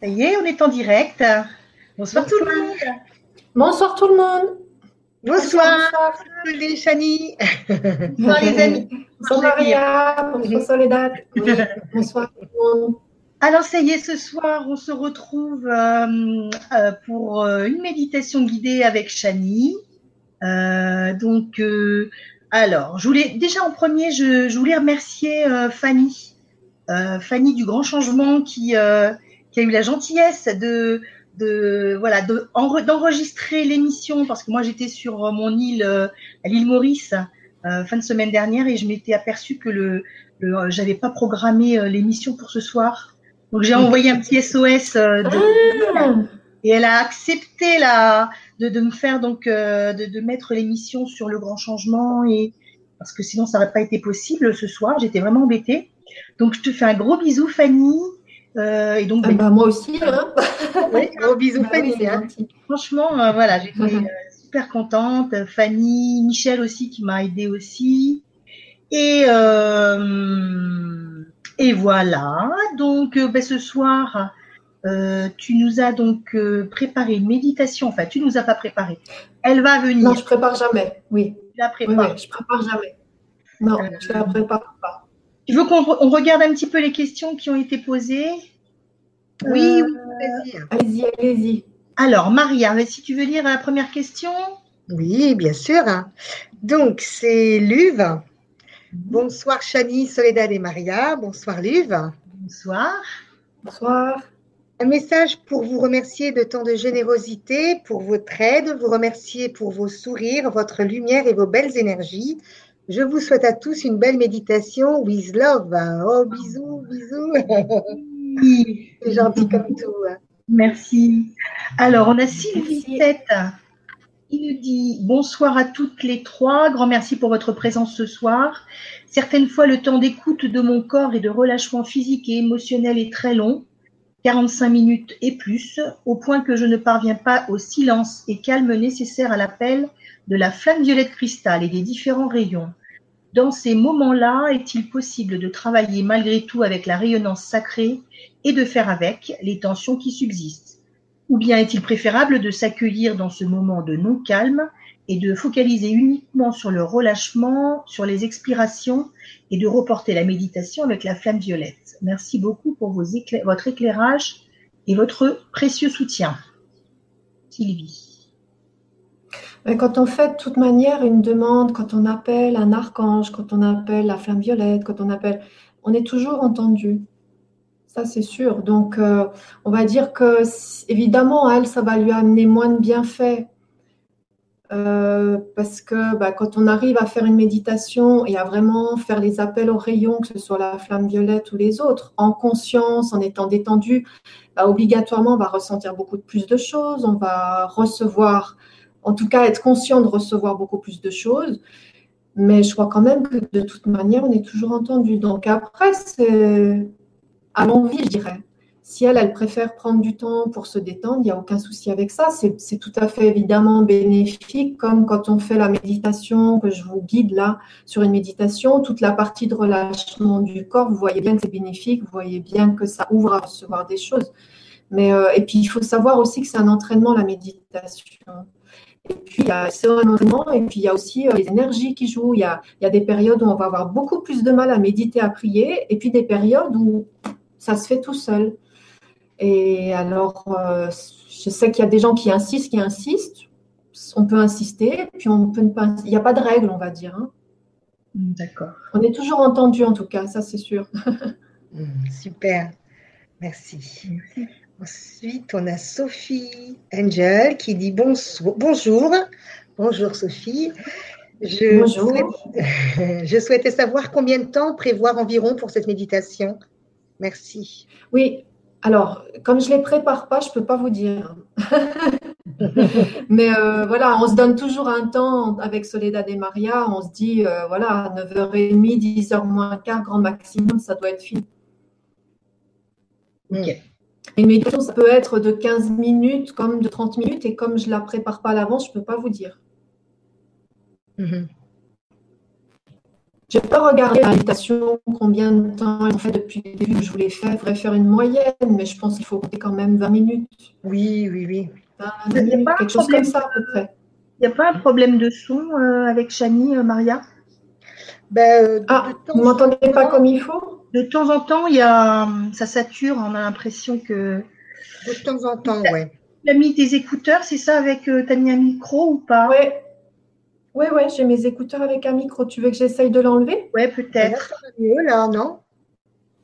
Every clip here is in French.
Ça y est, on est en direct. Bonsoir tout le monde. Bonsoir tout le monde. Bonsoir. Bonsoir, Chani. Bonsoir les amis. Bonsoir Maria. Bonsoir Soledad. Bonsoir tout le monde. Alors ça y est, ce soir, on se retrouve euh, euh, pour euh, une méditation guidée avec Chani. donc, alors, je voulais déjà en premier, je, je voulais remercier Fanny, Fanny du Grand Changement qui qui a eu la gentillesse de, de voilà d'enregistrer l'émission parce que moi j'étais sur mon île à l'île Maurice euh, fin de semaine dernière et je m'étais aperçu que le, le j'avais pas programmé euh, l'émission pour ce soir. Donc j'ai envoyé un petit SOS euh, de, ah. et elle a accepté la de, de me faire donc de, de mettre l'émission sur le grand changement et parce que sinon ça n'aurait pas été possible ce soir. J'étais vraiment embêtée. Donc je te fais un gros bisou Fanny euh, et donc, ah bah, moi aussi. Hein. oui, gros bisous bah Fanny. Hein. Franchement, euh, voilà, j'étais euh, super contente. Fanny, Michel aussi qui m'a aidé aussi. Et et voilà. Donc, ben, ce soir, tu nous as donc préparé une méditation. Enfin, tu nous as pas préparé. Elle va venir. Non, je prépare jamais. Oui. Tu la prépares. Oui, je prépare jamais. Non, je la prépare pas. Tu veux qu'on regarde un petit peu les questions qui ont été posées Oui, euh, Allez-y, allez-y. Alors, Maria, si tu veux lire la première question? Oui, bien sûr. Donc, c'est Luve. Bonsoir, Chani, Soledad et Maria. Bonsoir, Luve. Bonsoir. Bonsoir. Un message pour vous remercier de tant de générosité, pour votre aide, vous remercier pour vos sourires, votre lumière et vos belles énergies. Je vous souhaite à tous une belle méditation with love. Oh, bisous, bisous. C'est gentil comme tout. Merci. Alors, on a Sylvie Tête qui nous dit bonsoir à toutes les trois. Grand merci pour votre présence ce soir. Certaines fois, le temps d'écoute de mon corps et de relâchement physique et émotionnel est très long, 45 minutes et plus, au point que je ne parviens pas au silence et calme nécessaire à l'appel de la flamme violette cristal et des différents rayons. Dans ces moments-là, est-il possible de travailler malgré tout avec la rayonnance sacrée et de faire avec les tensions qui subsistent? Ou bien est-il préférable de s'accueillir dans ce moment de non-calme et de focaliser uniquement sur le relâchement, sur les expirations et de reporter la méditation avec la flamme violette? Merci beaucoup pour votre éclairage et votre précieux soutien. Sylvie. Quand on fait de toute manière une demande, quand on appelle un archange, quand on appelle la flamme violette, quand on appelle, on est toujours entendu. Ça, c'est sûr. Donc, euh, on va dire que, évidemment, elle, ça va lui amener moins de bienfaits. Euh, parce que bah, quand on arrive à faire une méditation et à vraiment faire les appels aux rayons, que ce soit la flamme violette ou les autres, en conscience, en étant détendu, bah, obligatoirement, on va ressentir beaucoup plus de choses, on va recevoir en tout cas être conscient de recevoir beaucoup plus de choses. Mais je crois quand même que de toute manière, on est toujours entendu. Donc après, c'est à l'envie, je dirais. Si elle, elle préfère prendre du temps pour se détendre, il n'y a aucun souci avec ça. C'est tout à fait évidemment bénéfique, comme quand on fait la méditation, que je vous guide là sur une méditation, toute la partie de relâchement du corps, vous voyez bien que c'est bénéfique, vous voyez bien que ça ouvre à recevoir des choses. Mais, euh, et puis, il faut savoir aussi que c'est un entraînement, la méditation. Et puis, il y a et puis il y a aussi euh, les énergies qui jouent. Il y, a, il y a des périodes où on va avoir beaucoup plus de mal à méditer, à prier, et puis des périodes où ça se fait tout seul. Et alors, euh, je sais qu'il y a des gens qui insistent, qui insistent. On peut insister, puis on peut ne pas. Il n'y a pas de règle, on va dire. Hein. D'accord. On est toujours entendu, en tout cas, ça c'est sûr. Hmm, super. Merci. Merci. Ensuite, on a Sophie Angel qui dit bonjour. Bonjour, Sophie. Je, bonjour. je souhaitais savoir combien de temps prévoir environ pour cette méditation. Merci. Oui, alors, comme je ne les prépare pas, je ne peux pas vous dire. Mais euh, voilà, on se donne toujours un temps avec Soledad et Maria. On se dit, euh, voilà, 9h30, 10h moins quart, grand maximum, ça doit être fini. Ok. Une méditation, ça peut être de 15 minutes comme de 30 minutes, et comme je ne la prépare pas à l'avance, je ne peux pas vous dire. Mhm. Je n'ai pas regardé la méditation, combien de temps en fait depuis le début que je voulais faire. Il faudrait faire une moyenne, mais je pense qu'il faut compter quand même 20 minutes. Oui, oui, oui. 20 minutes, quelque chose comme ça à peu près. Il n'y a pas un problème de son euh, avec Chani, euh, Maria? Ben, euh, Ah, vous ne m'entendez pas comme il faut? De temps en temps, il y a, ça sature, on a l'impression que. De temps en temps, oui. Tu as mis des écouteurs, c'est ça, avec euh, t'as mis un micro ou pas? Oui, oui, ouais, j'ai mes écouteurs avec un micro. Tu veux que j'essaye de l'enlever? Là, peut-être. ça mieux, là, non?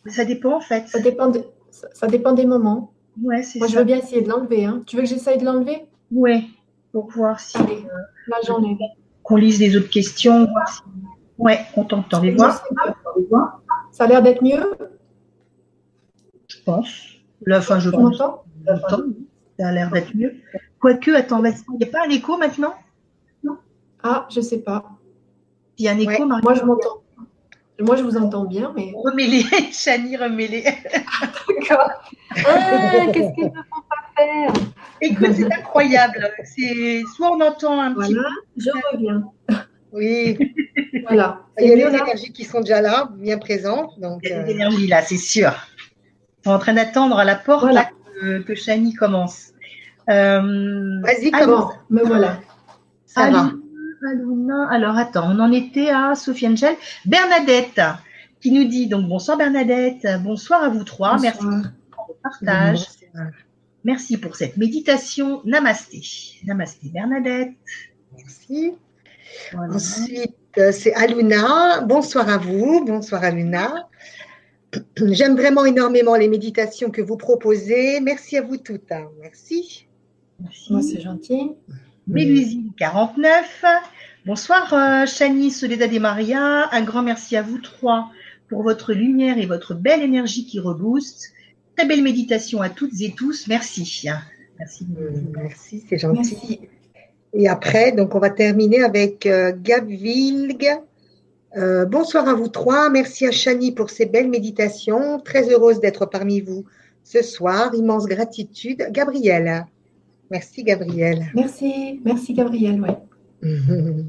Ça dépend en fait. ça dépend, de- ça, ça dépend des moments. Ouais, c'est Moi, je ça. veux bien essayer de l'enlever. hein. Tu veux que j'essaye de l'enlever? Ouais, pour voir si Allez, là, j'en ai. qu'on lise les autres questions. voir si- Ouais, on t'entend. Les voir, Ça a l'air d'être mieux. je pense. Là, enfin, je pense. Ça a l'air d'être mieux. Quoique, attends, vas-y. il n'y a pas un écho maintenant? Ah, je sais pas. Il y a un écho, Ouais, Marie? Moi, je m'entends. Moi, je vous entends bien, mais. Remets-les, Chani, remets-les. D'accord. Ah, qu'est-ce qu'ils ne font pas faire? Écoute, c'est incroyable. C'est soit on entend un petit Voilà, je reviens. Oui. Voilà. Il y a là énergies qui sont déjà là, bien présentes. Donc, Il y a euh, des énergies là, c'est sûr. Ils sont en train d'attendre à la porte Voilà. là, que, que Chani commence. Euh, vas-y, commence. Me voilà. Ça va. Alors attends, on en était à Sophie Angel. Bernadette qui nous dit donc bonsoir Bernadette, bonsoir à vous trois, merci pour le partage, merci pour cette méditation. Namasté. Namasté Bernadette. Merci. Voilà. Ensuite, euh, c'est Aluna. Bonsoir à vous. Bonsoir Aluna. J'aime vraiment énormément les méditations que vous proposez. Merci à vous toutes. hein. Merci. Merci. Moi, c'est gentil. Mélusine 49. Bonsoir euh, Chani, Soledad et Maria. Un grand merci à vous trois pour votre lumière et votre belle énergie qui rebooste. Très belle méditation à toutes et tous. Merci. Merci. Euh, Merci, c'est gentil. Merci. Et après, donc, on va terminer avec euh, Gab Vilg. Euh, bonsoir à vous trois. Merci à Chani pour ces belles méditations. Très heureuse d'être parmi vous ce soir. Immense gratitude. Gabriel. Merci, Gabriel. Merci. Merci, Gabriel. Ouais.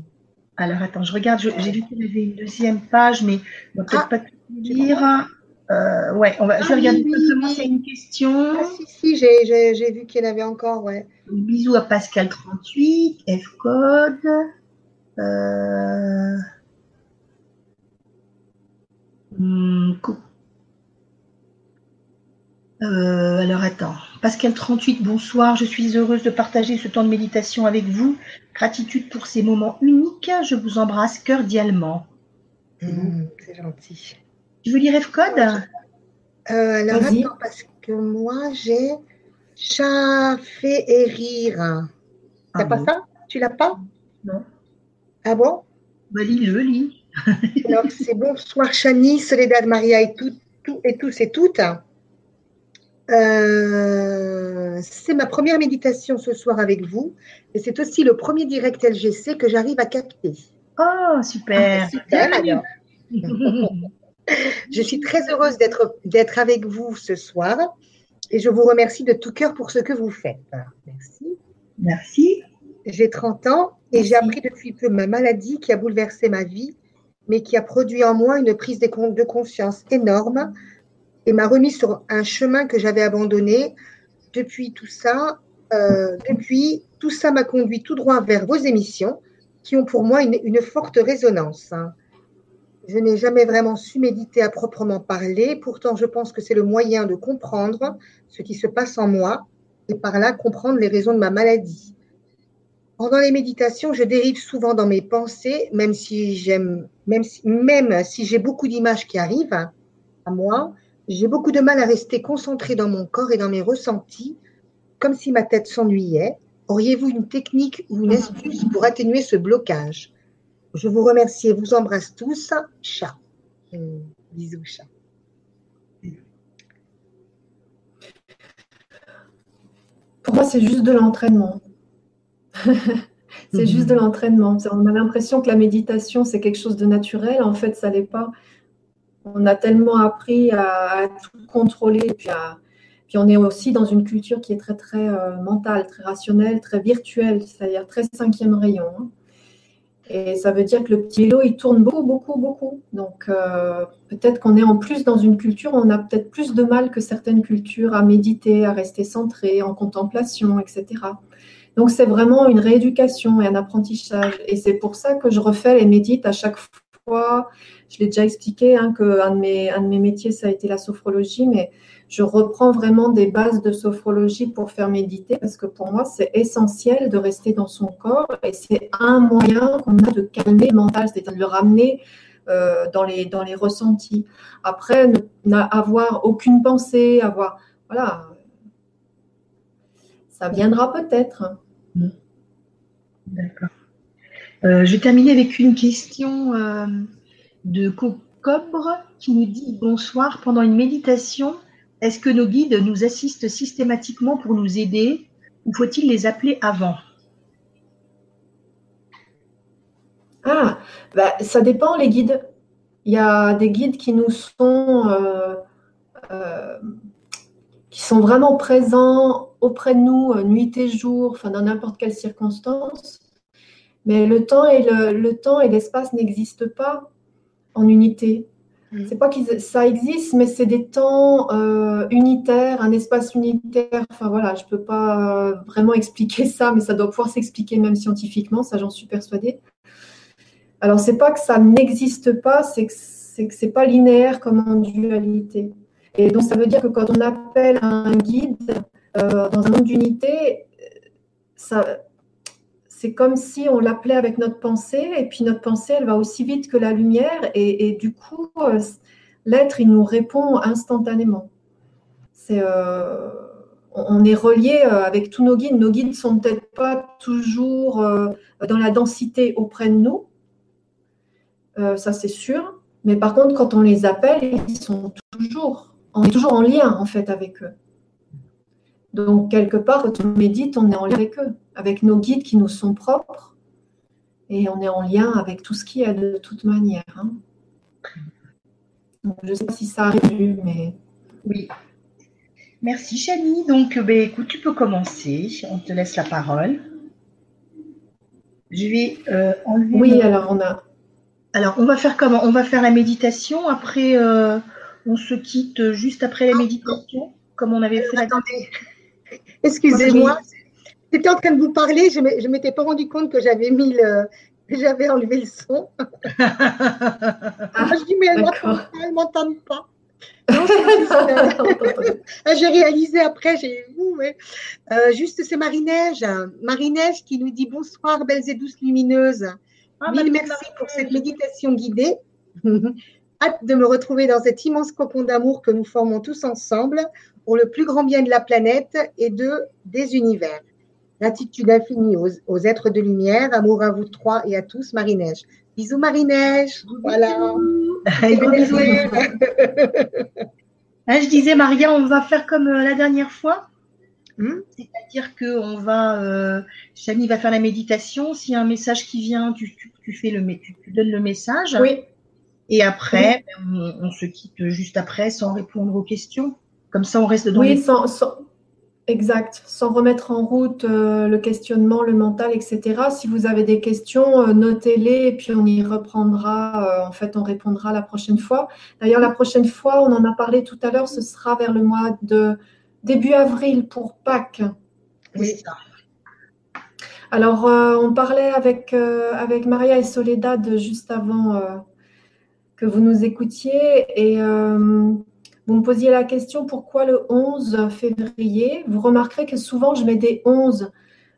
Alors attends, je regarde, je- j'ai vu qu'il y avait une deuxième page, mais on va peut-être Ah, pas tout lire. Euh, ouais, on va, je Ah, regarder oui, oui, simplement oui. une question. Ah, si, si, j'ai- j'ai j'ai vu qu'il y en avait encore, ouais. Bisous à Pascal38, F-Code. Euh... hmm, cou- Euh, alors attends, Pascal38, bonsoir, je suis heureuse de partager ce temps de méditation avec vous. Gratitude pour ces moments uniques, je vous embrasse cordialement. Hum, c'est gentil. Tu veux lire F-Code Euh, alors, attends, parce que moi, j'ai chat, fait et rire. T'as Ah pas bon? ça? Tu l'as pas? Non. Ah bon? Bah lis-le, lis. Alors, c'est bonsoir Chani, Soledad, Maria et, tout, tout- et tous et toutes. Euh, c'est ma première méditation ce soir avec vous et c'est aussi le premier direct LGC que j'arrive à capter. Oh, super. Super, Bienvenue. alors. Je suis très heureuse d'être avec vous ce soir et je vous remercie de tout cœur pour ce que vous faites. Merci. Merci. J'ai 30 ans et j'ai appris depuis peu ma maladie qui a bouleversé ma vie, mais qui a produit en moi une prise de con- de conscience énorme et m'a remis sur un chemin que j'avais abandonné. Depuis tout ça, euh, depuis tout ça m'a conduit tout droit vers vos émissions qui ont pour moi une, une forte résonance. hein. Je n'ai jamais vraiment su méditer à proprement parler, pourtant je pense que c'est le moyen de comprendre ce qui se passe en moi et par là comprendre les raisons de ma maladie. Pendant les méditations, je dérive souvent dans mes pensées, même si j'aime, même si, même si j'ai beaucoup d'images qui arrivent à moi, j'ai beaucoup de mal à rester concentrée dans mon corps et dans mes ressentis, comme si ma tête s'ennuyait. Auriez-vous une technique ou une astuce pour atténuer ce blocage? Je vous remercie et vous embrasse tous. Chat. Hum, bisous, chat. Pour moi, c'est juste de l'entraînement. c'est juste de l'entraînement. On a l'impression que la méditation, c'est quelque chose de naturel. En fait, ça l'est pas. On a tellement appris à, tout contrôler. Puis on est aussi dans une culture qui est très, très euh, mentale, très rationnelle, très virtuelle, c'est-à-dire très cinquième rayon. hein. Et ça veut dire que le petit vélo, il tourne beaucoup, beaucoup, beaucoup. Donc, euh, peut-être qu'on est en plus dans une culture, on a peut-être plus de mal que certaines cultures à méditer, à rester centré, en contemplation, etc. Donc, c'est vraiment une rééducation et un apprentissage. Et c'est pour ça que je refais les médites à chaque fois. Je l'ai déjà expliqué, hein, qu'un de, mes, de mes métiers, ça a été la sophrologie, mais je reprends vraiment des bases de sophrologie pour faire méditer parce que pour moi, c'est essentiel de rester dans son corps et c'est un moyen qu'on a de calmer mental, c'est-à-dire de le ramener euh, dans, les, dans les ressentis. Après, n'avoir aucune pensée, avoir. Voilà. Ça viendra peut-être. Mmh. D'accord. Euh, je vais terminer avec une question euh, de Cocobre qui nous dit bonsoir. Pendant une méditation, est-ce que nos guides nous assistent systématiquement pour nous aider ou faut-il les appeler avant? Ah, bah, ça dépend les guides. Il y a des guides qui nous sont, euh, euh, qui sont vraiment présents auprès de nous euh, nuit et jour, enfin dans n'importe quelle circonstance. Mais le temps et le temps et l'espace n'existent pas en unité. Mm. C'est pas que ça existe, mais c'est des temps euh, unitaires, un espace unitaire. Enfin voilà, je peux pas euh, vraiment expliquer ça, mais ça doit pouvoir s'expliquer même scientifiquement, ça j'en suis persuadée. Alors c'est pas que ça n'existe pas, c'est que c'est que pas linéaire comme en dualité. Et donc ça veut dire que quand on appelle un guide euh, dans un monde d'unité, ça c'est comme si on l'appelait avec notre pensée, et puis notre pensée, elle va aussi vite que la lumière, et, du coup, euh, l'être, il nous répond instantanément. Euh, on est relié euh, avec tous nos guides. Nos guides ne sont peut-être pas toujours dans la densité auprès de nous, ça c'est sûr, mais par contre, quand on les appelle, ils sont toujours, toujours en lien en fait avec eux. Donc, quelque part, quand on médite, on est en lien avec eux, avec nos guides qui nous sont propres, et on est en lien avec tout ce qui est de toute manière. Hein. je ne sais pas si ça arrive, mais. Oui. Merci, Chani. Donc, ben, écoute, tu peux commencer. On te laisse la parole. Je vais euh, enlever. Oui, alors on a. Alors, on va faire comment? On va faire la méditation. Après, euh, on se quitte juste après la méditation, comme on avait fait. Attendez. Excusez-moi, j'étais en train de vous parler, je ne m'étais pas rendu compte que j'avais mis le, j'avais enlevé le son. ah, je dis, mais elle ne m'entend pas. Ah, j'ai réalisé après, j'ai vu, euh, juste c'est Marie-Neige. Marie-Neige qui nous dit bonsoir, belles et douces lumineuses. Ah, Mille merci pour cette méditation guidée. Hâte de me retrouver dans cet immense cocon d'amour que nous formons tous ensemble pour le plus grand bien de la planète et de des univers. Gratitude infinie aux, êtres de lumière, amour à vous trois et à tous, Marie-Neige. Bisous Marie-Neige. Voilà. bisous. Hein, je disais, Maria, on va faire comme euh, la dernière fois. Hmm? C'est-à-dire que on va, euh, Chani va faire la méditation. S'il y a un message qui vient, tu, fais le, tu, donnes le message. Oui. Et après, on, on, se quitte juste après sans répondre aux questions. Comme ça, on reste dans Oui, sans, exact. Sans remettre en route euh, le questionnement, le mental, etc. Si vous avez des questions, euh, notez-les et puis on y reprendra. Euh, en fait, on répondra la prochaine fois. D'ailleurs, la prochaine fois, on en a parlé tout à l'heure, ce sera vers le mois de début avril pour Pâques. Oui. Alors, on parlait avec, avec Maria et Soledad juste avant que vous nous écoutiez et vous me posiez la question pourquoi le 11 février? Vous remarquerez que souvent je mets des 11,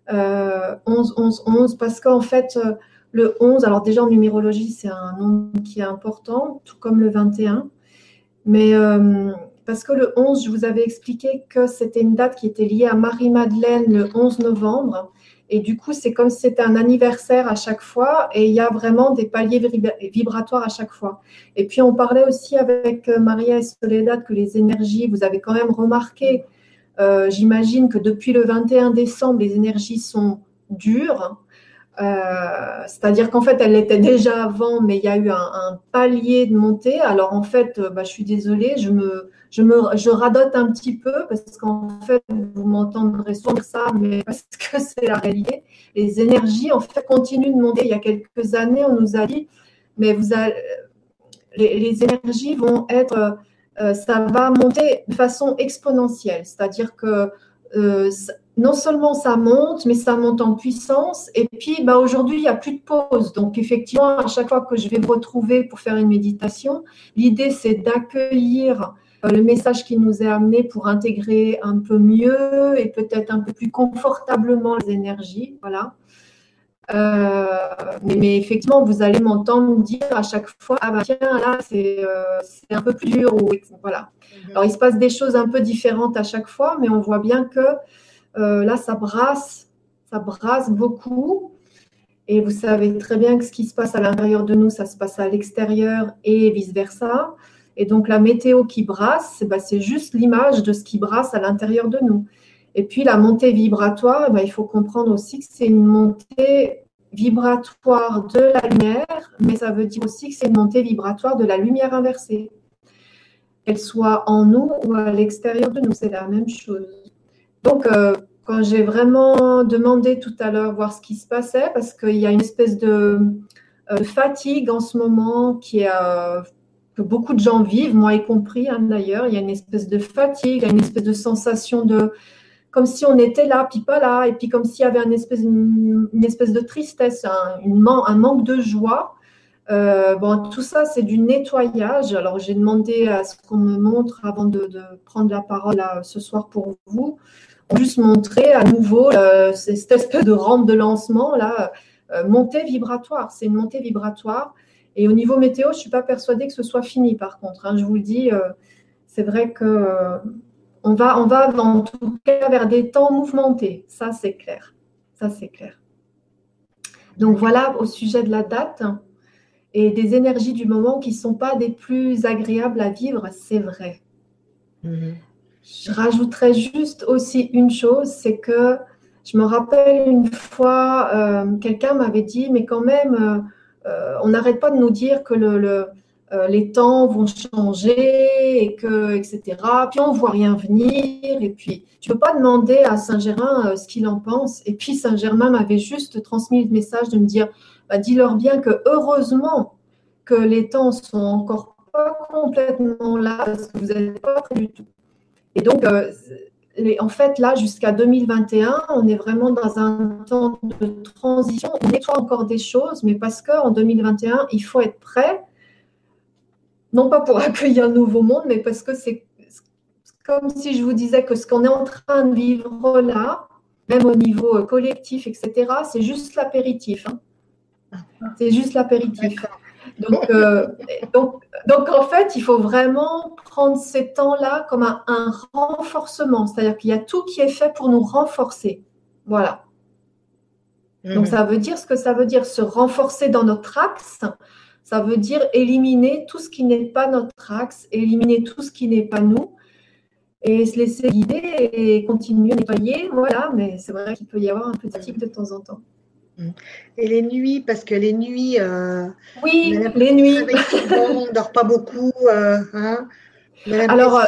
11, 11, 11, parce qu'en fait, euh, le 11, alors déjà en numérologie, c'est un nombre qui est important, tout comme le 21. Mais euh, parce que le 11, je vous avais expliqué que c'était une date qui était liée à Marie-Madeleine le 11 novembre. Et du coup, c'est comme si c'était un anniversaire à chaque fois et il y a vraiment des paliers vibratoires à chaque fois. Et puis, on parlait aussi avec euh, Maria et Soledad que les énergies, vous avez quand même remarqué, euh, j'imagine que depuis le 21 décembre, les énergies sont dures. Euh, c'est-à-dire qu'en fait, elle l'était déjà avant, mais il y a eu un, palier de montée. Alors en fait, euh, bah, je suis désolée, je me, je me, je radote un petit peu parce qu'en fait, vous m'entendrez souvent ça, mais parce que c'est la réalité. Les énergies, en fait, continuent de monter. Il y a quelques années, on nous a dit, mais vous allez, les, énergies vont être, euh, ça va monter de façon exponentielle. C'est-à-dire que non seulement ça monte, mais ça monte en puissance. Et puis, bah, aujourd'hui, il n'y a plus de pause. Donc, effectivement, à chaque fois que je vais me retrouver pour faire une méditation, l'idée, c'est d'accueillir euh, le message qui nous est amené pour intégrer un peu mieux et peut-être un peu plus confortablement les énergies. Voilà. Euh, mais, effectivement, vous allez m'entendre dire à chaque fois, ah bah tiens, là, c'est euh, un peu plus dur. Ou, voilà. Mhm. Alors, il se passe des choses un peu différentes à chaque fois, mais on voit bien que euh, là, ça brasse, ça brasse beaucoup. Et vous savez très bien que ce qui se passe à l'intérieur de nous, ça se passe à l'extérieur et vice-versa. Et donc, la météo qui brasse, eh ben, c'est juste l'image de ce qui brasse à l'intérieur de nous. Et puis, la montée vibratoire, eh ben, il faut comprendre aussi que c'est une montée vibratoire de la lumière, mais ça veut dire aussi que c'est une montée vibratoire de la lumière inversée. Qu'elle soit en nous ou à l'extérieur de nous, c'est la même chose. Donc, euh, quand j'ai vraiment demandé tout à l'heure voir ce qui se passait, parce qu'il y a une espèce de euh, fatigue en ce moment qui euh, que beaucoup de gens vivent, moi y compris hein, d'ailleurs, il y a une espèce de fatigue, il y a une espèce de sensation de comme si on était là, puis pas là, et puis comme s'il y avait une espèce, une, espèce de tristesse, un, manque de joie. bon, tout ça, c'est du nettoyage. Alors, j'ai demandé à ce qu'on me montre avant de prendre la parole ce soir pour vous juste montrer à nouveau euh, cette espèce de rampe de lancement, là, euh, montée vibratoire. C'est une montée vibratoire. Et au niveau météo, je ne suis pas persuadée que ce soit fini, par contre. Hein. je vous le dis, euh, c'est vrai que on, va, on va en tout cas vers des temps mouvementés. Ça, c'est clair. Ça, c'est clair. Donc voilà au sujet de la date et des énergies du moment qui ne sont pas des plus agréables à vivre, c'est vrai. Mm-hmm. Je rajouterais juste aussi une chose, c'est que je me rappelle une fois, euh, quelqu'un m'avait dit, mais quand même, euh, euh, on n'arrête pas de nous dire que le, les temps vont changer et que, etc. Puis on ne voit rien venir. Et puis, tu ne peux pas demander à Saint-Gérin ce qu'il en pense. Et puis, Saint-Germain m'avait juste transmis le message de me dire, bah, dis-leur bien que heureusement que les temps sont encore pas complètement là parce que vous n'êtes pas prêt du tout. Et donc, euh, en fait, là, jusqu'à 2021, on est vraiment dans un temps de transition. On nettoie encore des choses, mais parce qu'en 2021, il faut être prêt, non pas pour accueillir un nouveau monde, mais parce que c'est comme si je vous disais que ce qu'on est en train de vivre là, même au niveau euh, collectif, etc., c'est juste l'apéritif. Hein. C'est juste l'apéritif. Donc, euh, donc, donc, en fait, il faut vraiment prendre ces temps-là comme un, renforcement. C'est-à-dire qu'il y a tout qui est fait pour nous renforcer. Voilà. Donc, mhm. ça veut dire ce que ça veut dire, se renforcer dans notre axe. Ça veut dire éliminer tout ce qui n'est pas notre axe, éliminer tout ce qui n'est pas nous et se laisser guider et continuer à nettoyer. Voilà, mais c'est vrai qu'il peut y avoir un de fatigue de temps en temps. Mm. Et les nuits, parce que les nuits. Euh, oui, les nuits. on ne dort pas beaucoup. Euh, hein Alors, euh,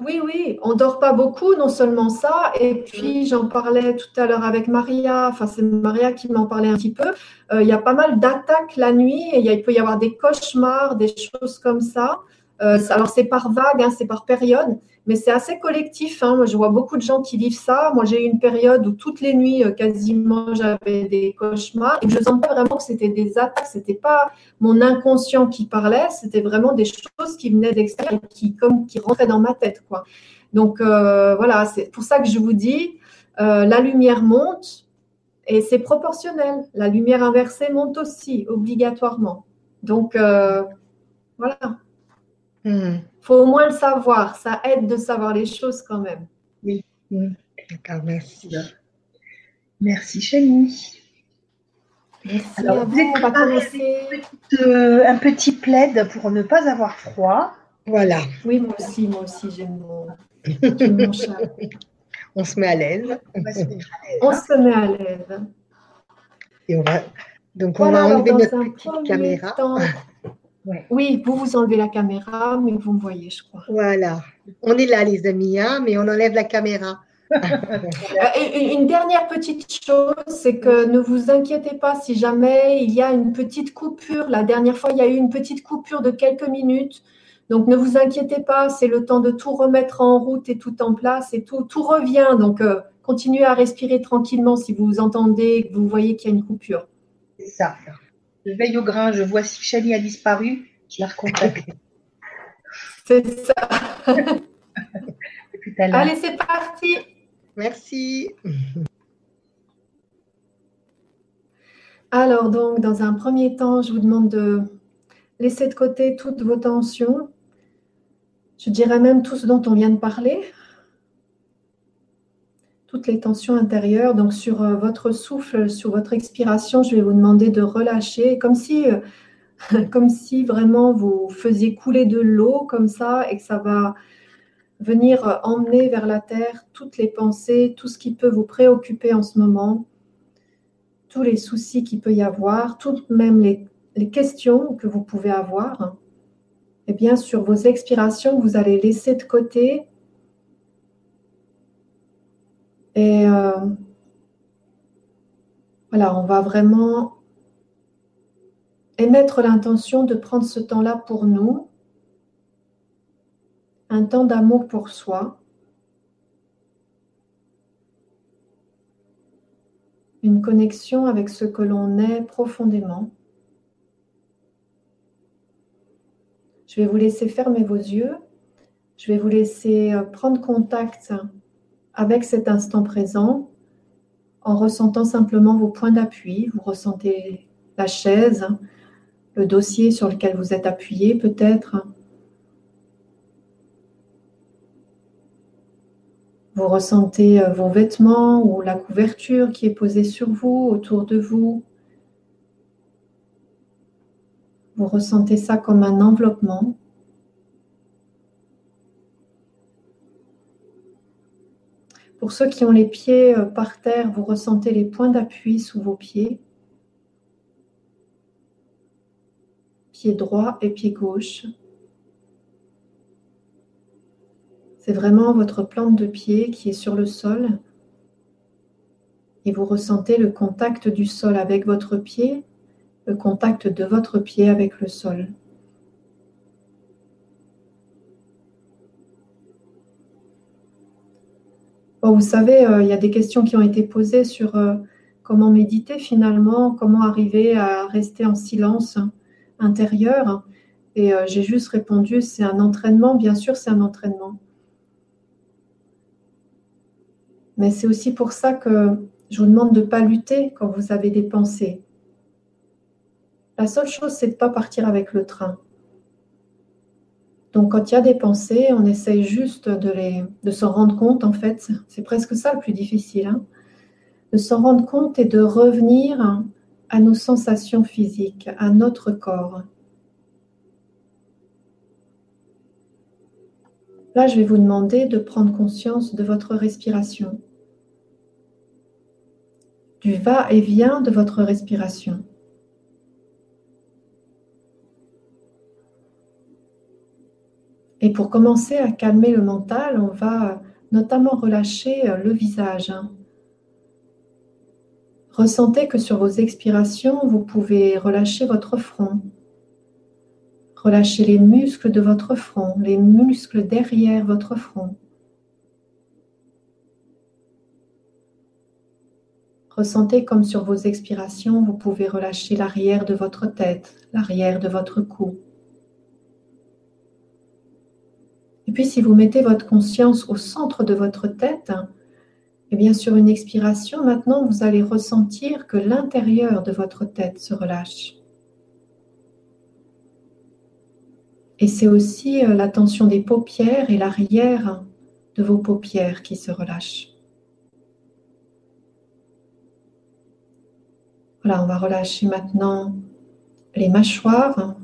oui, oui, on ne dort pas beaucoup, non seulement ça, et puis mm. j'en parlais tout à l'heure avec Maria, enfin c'est Maria qui m'en parlait un petit peu, il y a pas mal d'attaques la nuit, et il peut y avoir des cauchemars, des choses comme ça. alors c'est par vague, hein, c'est par période, mais c'est assez collectif. Hein. Moi, je vois beaucoup de gens qui vivent ça. Moi, j'ai eu une période où toutes les nuits, euh, quasiment, j'avais des cauchemars. Et je sentais vraiment que c'était des attaques. C'était pas mon inconscient qui parlait. C'était vraiment des choses qui venaient d'extérieur, qui comme qui rentraient dans ma tête, quoi. Donc euh, voilà, c'est pour ça que je vous dis, euh, la lumière monte et c'est proportionnel. La lumière inversée monte aussi obligatoirement. Donc voilà. Hmm faut au moins le savoir. Ça aide de savoir les choses quand même. Oui, d'accord, merci. Merci, Chani. Merci Alors, vous, on va commencer. Euh, un petit plaid pour ne pas avoir froid. Voilà. Oui, moi aussi, moi aussi, j'aime mon, On se met à l'aise. On se met à l'aise. Et on va, donc, on va enlever notre petite caméra. Oui, vous vous enlevez la caméra, mais vous me voyez, je crois. Voilà. On est là, les amis, hein, mais on enlève la caméra. Euh, une dernière petite chose, c'est que ne vous inquiétez pas si jamais il y a une petite coupure. La dernière fois, il y a eu une petite coupure de quelques minutes. Donc ne vous inquiétez pas, c'est le temps de tout remettre en route et tout en place et tout, tout revient. Donc euh, continuez à respirer tranquillement si vous entendez, que vous voyez qu'il y a une coupure. C'est ça. Je veille au grain, je vois si Chali a disparu, je la recontacte. C'est ça. Allez, c'est parti. Merci. Alors, donc, dans un premier temps, je vous demande de laisser de côté toutes vos tensions. Je dirais même tout ce dont on vient de parler. Toutes les tensions intérieures. Donc, sur euh, votre souffle, sur votre expiration, je vais vous demander de relâcher, comme si, euh, comme si vraiment vous faisiez couler de l'eau comme ça et que ça va venir emmener vers la terre toutes les pensées, tout ce qui peut vous préoccuper en ce moment, tous les soucis qu'il peut y avoir, toutes même les, questions que vous pouvez avoir. Et bien, sur vos expirations, vous allez laisser de côté et euh, voilà, on va vraiment émettre l'intention de prendre ce temps-là pour nous, un temps d'amour pour soi, une connexion avec ce que l'on est profondément. Je vais vous laisser fermer vos yeux. Je vais vous laisser euh, prendre contact avec cet instant présent en ressentant simplement vos points d'appui. Vous ressentez la chaise, le dossier sur lequel vous êtes appuyé peut-être. Vous ressentez euh, vos vêtements ou la couverture qui est posée sur vous, autour de vous. Vous ressentez ça comme un enveloppement. Pour ceux qui ont les pieds euh, par terre, vous ressentez les points d'appui sous vos pieds. Pied droit et pied gauche. C'est vraiment votre plante de pied qui est sur le sol et vous ressentez le contact du sol avec votre pied, le contact de votre pied avec le sol. Vous savez, euh, il y a des questions qui ont été posées sur euh, comment méditer finalement, comment arriver à rester en silence intérieur. Et euh, j'ai juste répondu, c'est un entraînement, bien sûr, c'est un entraînement. Mais c'est aussi pour ça que je vous demande de ne pas lutter quand vous avez des pensées. La seule chose, c'est de ne pas partir avec le train. Donc quand il y a des pensées, on essaye juste de, s'en rendre compte, en fait. C'est presque ça le plus difficile. Hein. de s'en rendre compte et de revenir à nos sensations physiques, à notre corps. Là, je vais vous demander de prendre conscience de votre respiration du va-et-vient de votre respiration. Et pour commencer à calmer le mental, on va notamment relâcher euh, le visage. Ressentez que sur vos expirations, vous pouvez relâcher votre front. Relâchez les muscles de votre front, les muscles derrière votre front. Ressentez comme sur vos expirations, vous pouvez relâcher l'arrière de votre tête, l'arrière de votre cou. Et puis si vous mettez votre conscience au centre de votre tête, et eh bien sur une expiration, maintenant vous allez ressentir que l'intérieur de votre tête se relâche. Et c'est aussi euh, la tension des paupières et l'arrière de vos paupières qui se relâchent. Voilà, on va relâcher maintenant les mâchoires.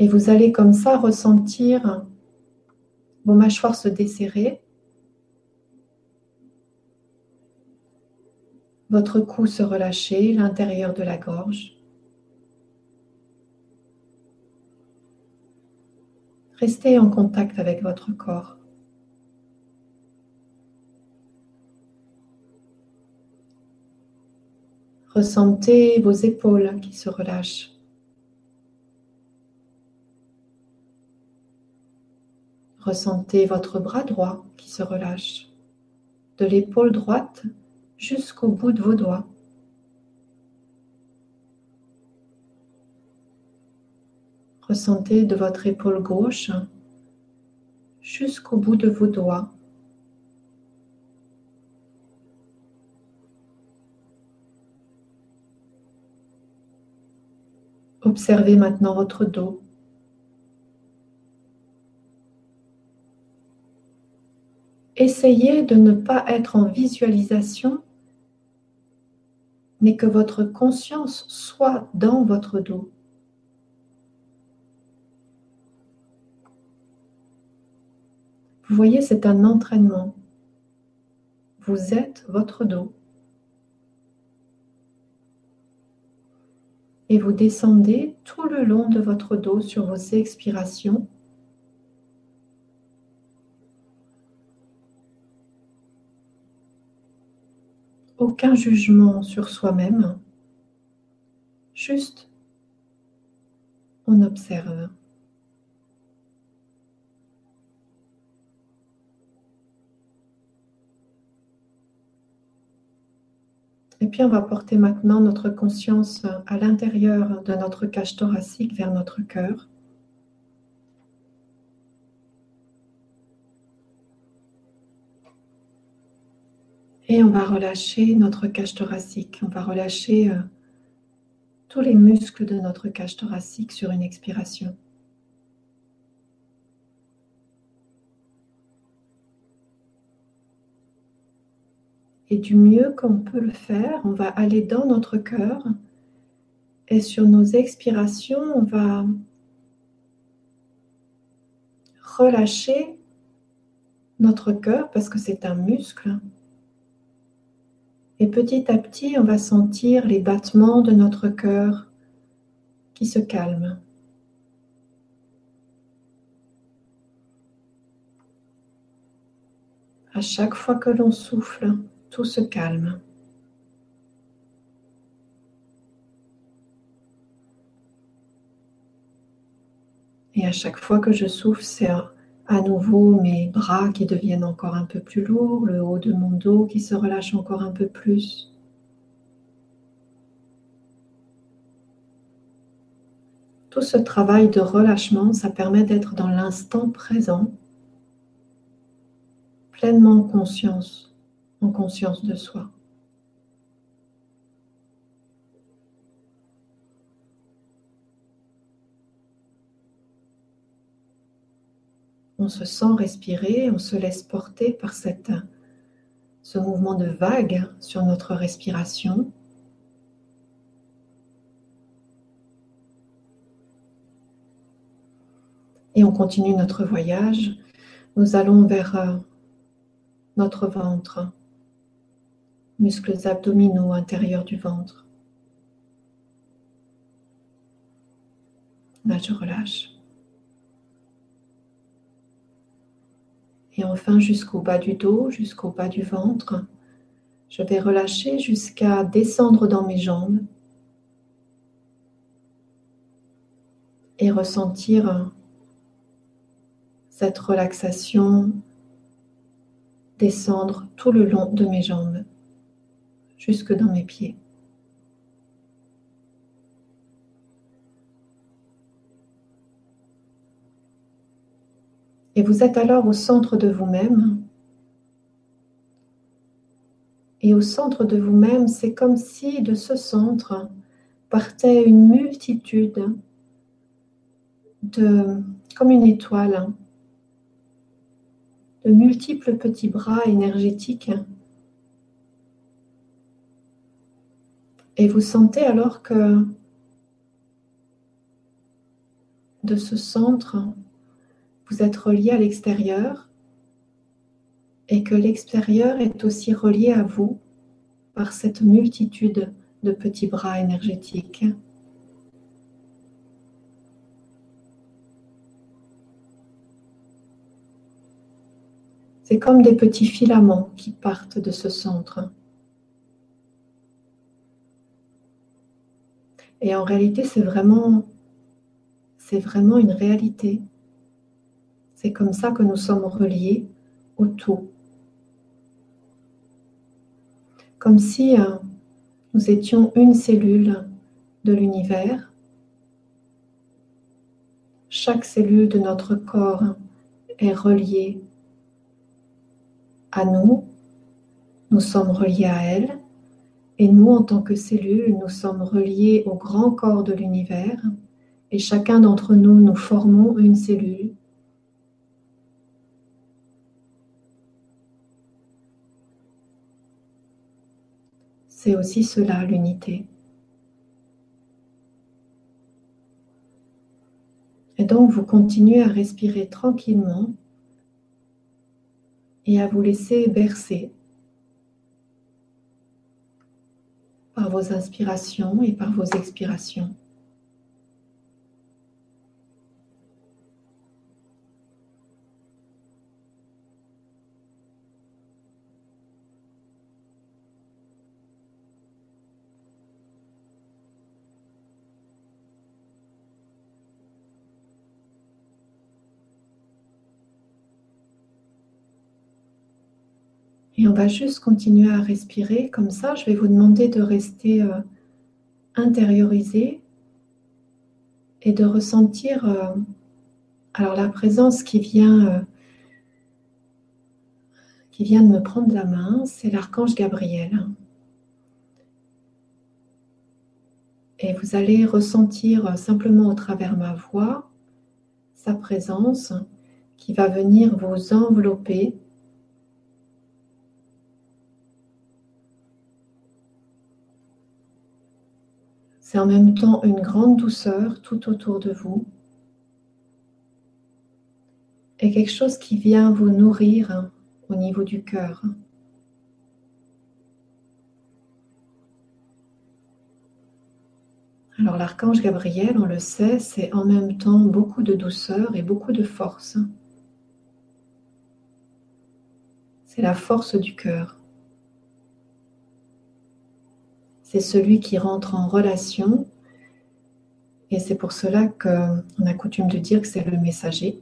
Et vous allez comme ça ressentir vos mâchoires se desserrer. votre cou se relâcher, l'intérieur de la gorge. Restez en contact avec votre corps. Ressentez vos épaules qui se relâchent. Ressentez votre bras droit qui se relâche, de l'épaule droite jusqu'au bout de vos doigts. Ressentez de votre épaule gauche jusqu'au bout de vos doigts. Observez maintenant votre dos. Essayez de ne pas être en visualisation mais que votre conscience soit dans votre dos. Vous voyez, c'est un entraînement. Vous êtes votre dos. Et vous descendez tout le long de votre dos sur vos expirations aucun jugement sur soi-même, juste on observe. Et puis on va porter maintenant notre conscience à l'intérieur de notre cage thoracique vers notre cœur. Et on va relâcher notre cage thoracique. On va relâcher euh, tous les muscles de notre cage thoracique sur une expiration. Et du mieux qu'on peut le faire, on va aller dans notre cœur et sur nos expirations, on va relâcher notre cœur parce que c'est un muscle. Et petit à petit, on va sentir les battements de notre cœur qui se calment. À chaque fois que l'on souffle, tout se calme. Et à chaque fois que je souffle, c'est à nouveau mes bras qui deviennent encore un peu plus lourds, le haut de mon dos qui se relâche encore un peu plus. Tout ce travail de relâchement, ça permet d'être dans l'instant présent, pleinement en conscience, en conscience de soi. On se sent respirer, on se laisse porter par cette, ce mouvement de vague sur notre respiration. Et on continue notre voyage. Nous allons vers euh, notre ventre, muscles abdominaux intérieurs du ventre. Là, je relâche. Et enfin jusqu'au bas du dos, jusqu'au bas du ventre. Je vais relâcher jusqu'à descendre dans mes jambes et ressentir cette relaxation descendre tout le long de mes jambes jusque dans mes pieds. Et vous êtes alors au centre de vous-même. Et au centre de vous-même, c'est comme si de ce centre partait une multitude de, comme une étoile, de multiples petits bras énergétiques. Et vous sentez alors que de ce centre, vous êtes relié à l'extérieur et que l'extérieur est aussi relié à vous par cette multitude de petits bras énergétiques. C'est comme des petits filaments qui partent de ce centre. Et en réalité, c'est vraiment, c'est vraiment une réalité. C'est comme ça que nous sommes reliés au tout. Comme si euh, nous étions une cellule de l'univers. Chaque cellule de notre corps est reliée à nous, nous sommes reliés à elle, et nous, en tant que cellules, nous sommes reliés au grand corps de l'univers, et chacun d'entre nous, nous formons une cellule. C'est aussi cela l'unité. Et donc vous continuez à respirer tranquillement et à vous laisser bercer par vos inspirations et par vos expirations. Et on va juste continuer à respirer comme ça. Je vais vous demander de rester euh, intériorisé et de ressentir euh, alors la présence qui vient, euh, qui vient de me prendre la main, c'est l'archange Gabriel. Et vous allez ressentir simplement au travers ma voix sa présence qui va venir vous envelopper C'est en même temps une grande douceur tout autour de vous et quelque chose qui vient vous nourrir au niveau du cœur. Alors l'archange Gabriel, on le sait, c'est en même temps beaucoup de douceur et beaucoup de force. C'est la force du cœur. C'est celui qui rentre en relation. Et c'est pour cela qu'on a coutume de dire que c'est le messager.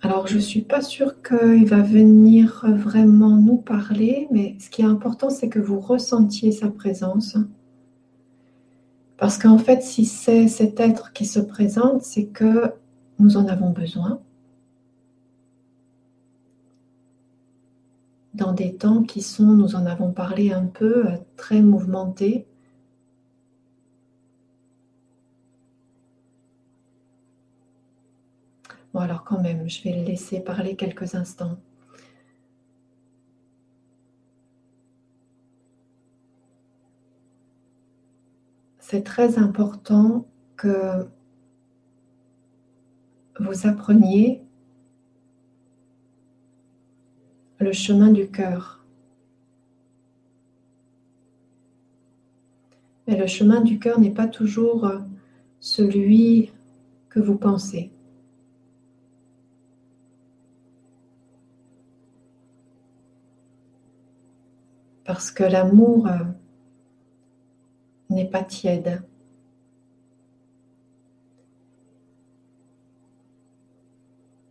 Alors, je ne suis pas sûre qu'il va venir vraiment nous parler, mais ce qui est important, c'est que vous ressentiez sa présence. Parce qu'en fait, si c'est cet être qui se présente, c'est que nous en avons besoin. Dans des temps qui sont, nous en avons parlé un peu, très mouvementés. Bon, alors quand même, je vais le laisser parler quelques instants. C'est très important que vous appreniez le chemin du cœur. Mais le chemin du cœur n'est pas toujours celui que vous pensez. Parce que l'amour n'est pas tiède.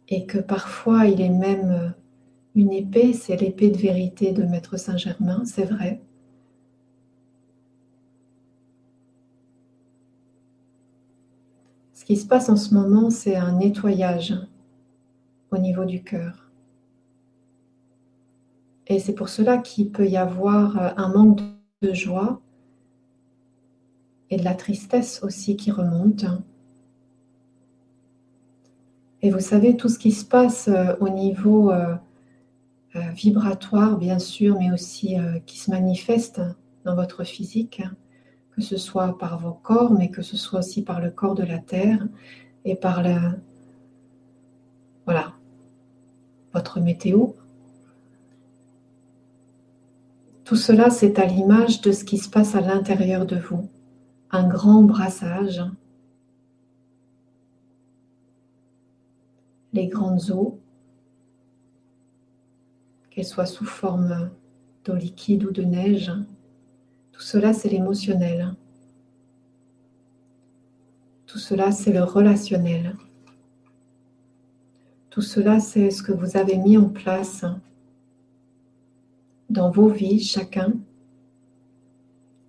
Et que parfois il est même une épée, c'est l'épée de vérité de Maître Saint-Germain, c'est vrai. Ce qui se passe en ce moment, c'est un nettoyage au niveau du cœur. Et c'est pour cela qu'il peut y avoir un manque de joie et de la tristesse aussi qui remonte. Et vous savez, tout ce qui se passe euh, au niveau euh, euh, vibratoire, bien sûr, mais aussi qui se manifeste dans votre physique, que ce soit par vos corps, mais que ce soit aussi par le corps de la terre et par la, voilà, votre météo. Tout cela, c'est à l'image de ce qui se passe à l'intérieur de vous. Un grand brassage. Les grandes eaux, qu'elles soient sous forme d'eau liquide ou de neige, tout cela, c'est l'émotionnel. Tout cela, c'est le relationnel. Tout cela, c'est ce que vous avez mis en place dans vos vies, chacun,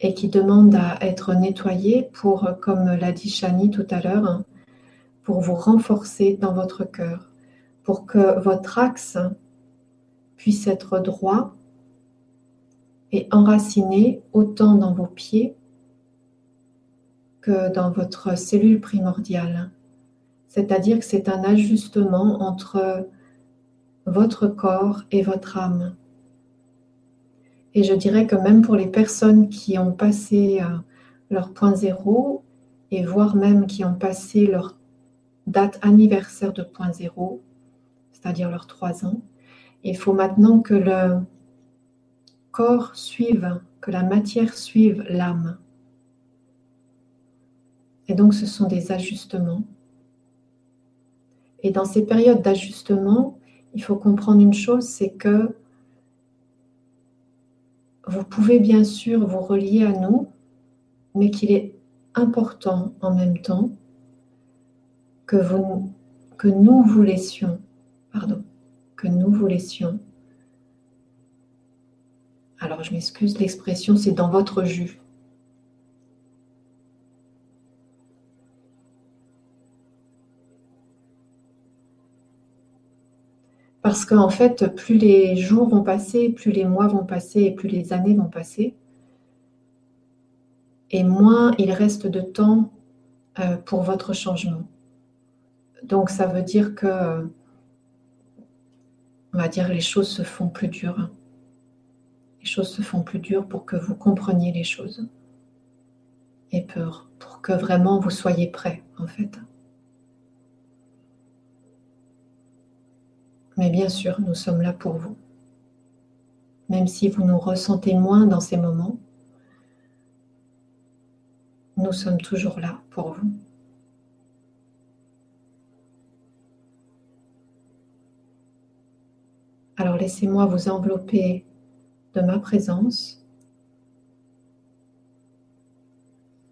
et qui demande à être nettoyé pour, comme l'a dit Chani tout à l'heure, pour vous renforcer dans votre cœur, pour que votre axe puisse être droit et enraciné autant dans vos pieds que dans votre cellule primordiale. C'est-à-dire que c'est un ajustement entre votre corps et votre âme. Et je dirais que même pour les personnes qui ont passé euh, leur point zéro, et voire même qui ont passé leur date anniversaire de point zéro, c'est-à-dire leurs trois ans, il faut maintenant que le corps suive, que la matière suive l'âme. Et donc ce sont des ajustements. Et dans ces périodes d'ajustement, il faut comprendre une chose, c'est que vous pouvez bien sûr vous relier à nous, mais qu'il est important en même temps que, nous vous laissions, pardon, que nous vous laissions. Alors je m'excuse, l'expression c'est dans votre jus. Parce qu'en fait, plus les jours vont passer, plus les mois vont passer et plus les années vont passer, et moins il reste de temps euh, pour votre changement. Donc ça veut dire que, on va dire, les choses se font plus dures. Les choses se font plus dures pour que vous compreniez les choses. Et pour, pour que vraiment vous soyez prêts, en fait. Mais bien sûr, nous sommes là pour vous. Même si vous nous ressentez moins dans ces moments, nous sommes toujours là pour vous. Alors laissez-moi vous envelopper de ma présence.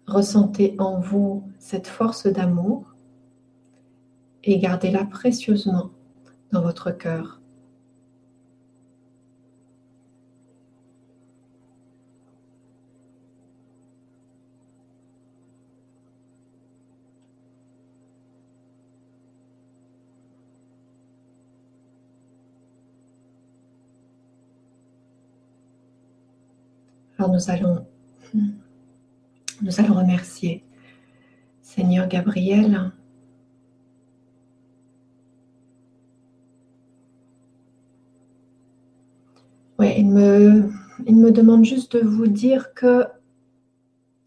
Ressentez en vous cette force d'amour et gardez-la précieusement dans votre cœur. Alors nous allons, nous allons remercier Seigneur Gabriel il me demande juste de vous dire que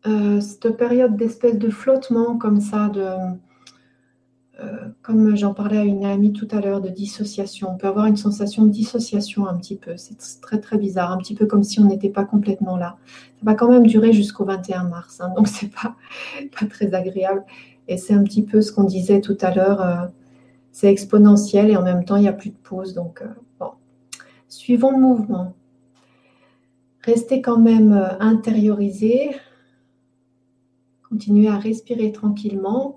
euh, cette période d'espèce de flottement comme ça, euh, comme j'en parlais à une amie tout à l'heure, de dissociation. On peut avoir une sensation de dissociation un petit peu. C'est très très bizarre, un petit peu comme si on n'était pas complètement là. Ça va quand même durer jusqu'au 21 mars, hein, donc c'est pas, pas très agréable. Et c'est un petit peu ce qu'on disait tout à l'heure. Euh, c'est exponentiel et en même temps il n'y a plus de pause. Donc bon, Suivons le mouvement. Restez quand même euh, intériorisé. Continuez à respirer tranquillement.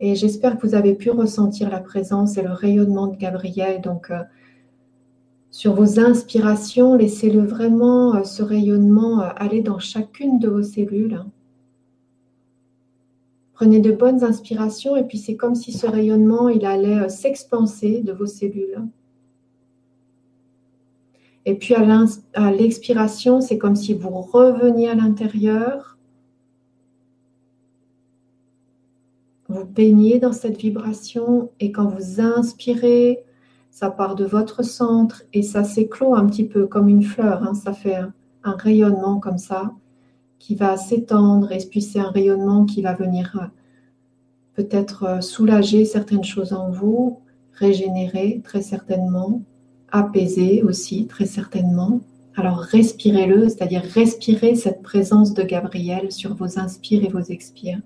Et j'espère que vous avez pu ressentir la présence et le rayonnement de Gabriel. Donc, euh, sur vos inspirations, laissez-le vraiment, euh, ce rayonnement, aller dans chacune de vos cellules. Prenez de bonnes inspirations et puis c'est comme si ce rayonnement, allait s'expanser de vos cellules. Et puis à l'expiration, c'est comme si vous reveniez à l'intérieur. Vous baignez dans cette vibration et quand vous inspirez, ça part de votre centre et ça s'éclot un petit peu comme une fleur. Hein. Ça fait un, rayonnement comme ça. qui va s'étendre et puis c'est un rayonnement qui va venir euh, peut-être euh, soulager certaines choses en vous, régénérer très certainement, apaiser aussi très certainement. Alors respirez-le, c'est-à-dire respirez cette présence de Gabriel sur vos inspires et vos expires.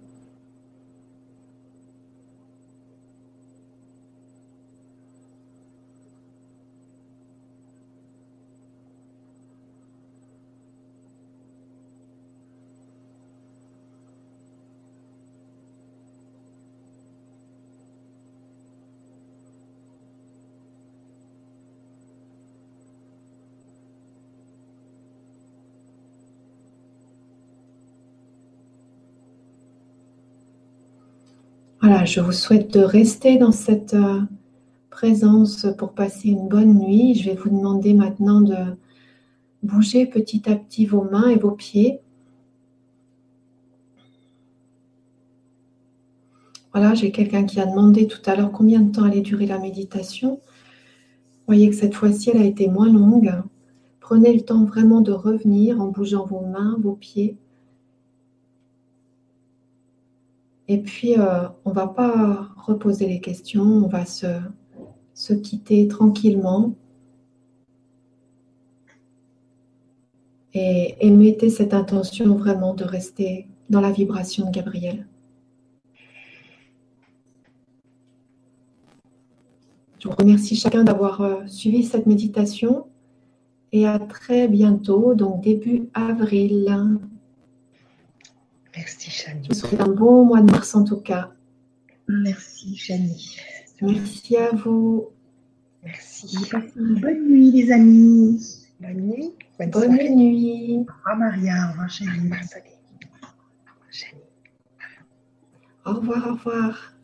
Je vous souhaite de rester dans cette euh, présence pour passer une bonne nuit. Je vais vous demander maintenant de bouger petit à petit vos mains et vos pieds. Voilà, j'ai quelqu'un qui a demandé tout à l'heure combien de temps allait durer la méditation. Vous voyez que cette fois-ci, elle a été moins longue. Prenez le temps vraiment de revenir en bougeant vos mains, vos pieds. Et puis, euh, on ne va pas reposer les questions, on va se, quitter tranquillement. Et, et mettez cette intention vraiment de rester dans la vibration de Gabriel. Je vous remercie chacun d'avoir euh, suivi cette méditation et à très bientôt, donc début avril. Merci, Chani. Je vous souhaite un bon mois de mars en tout cas. Merci, Chani. Merci à vous. Merci. bonne nuit, les amis. Bonne nuit. Bonne, bonne nuit. Au revoir, Maria. Au revoir, Chani. Chani. Au revoir, au revoir.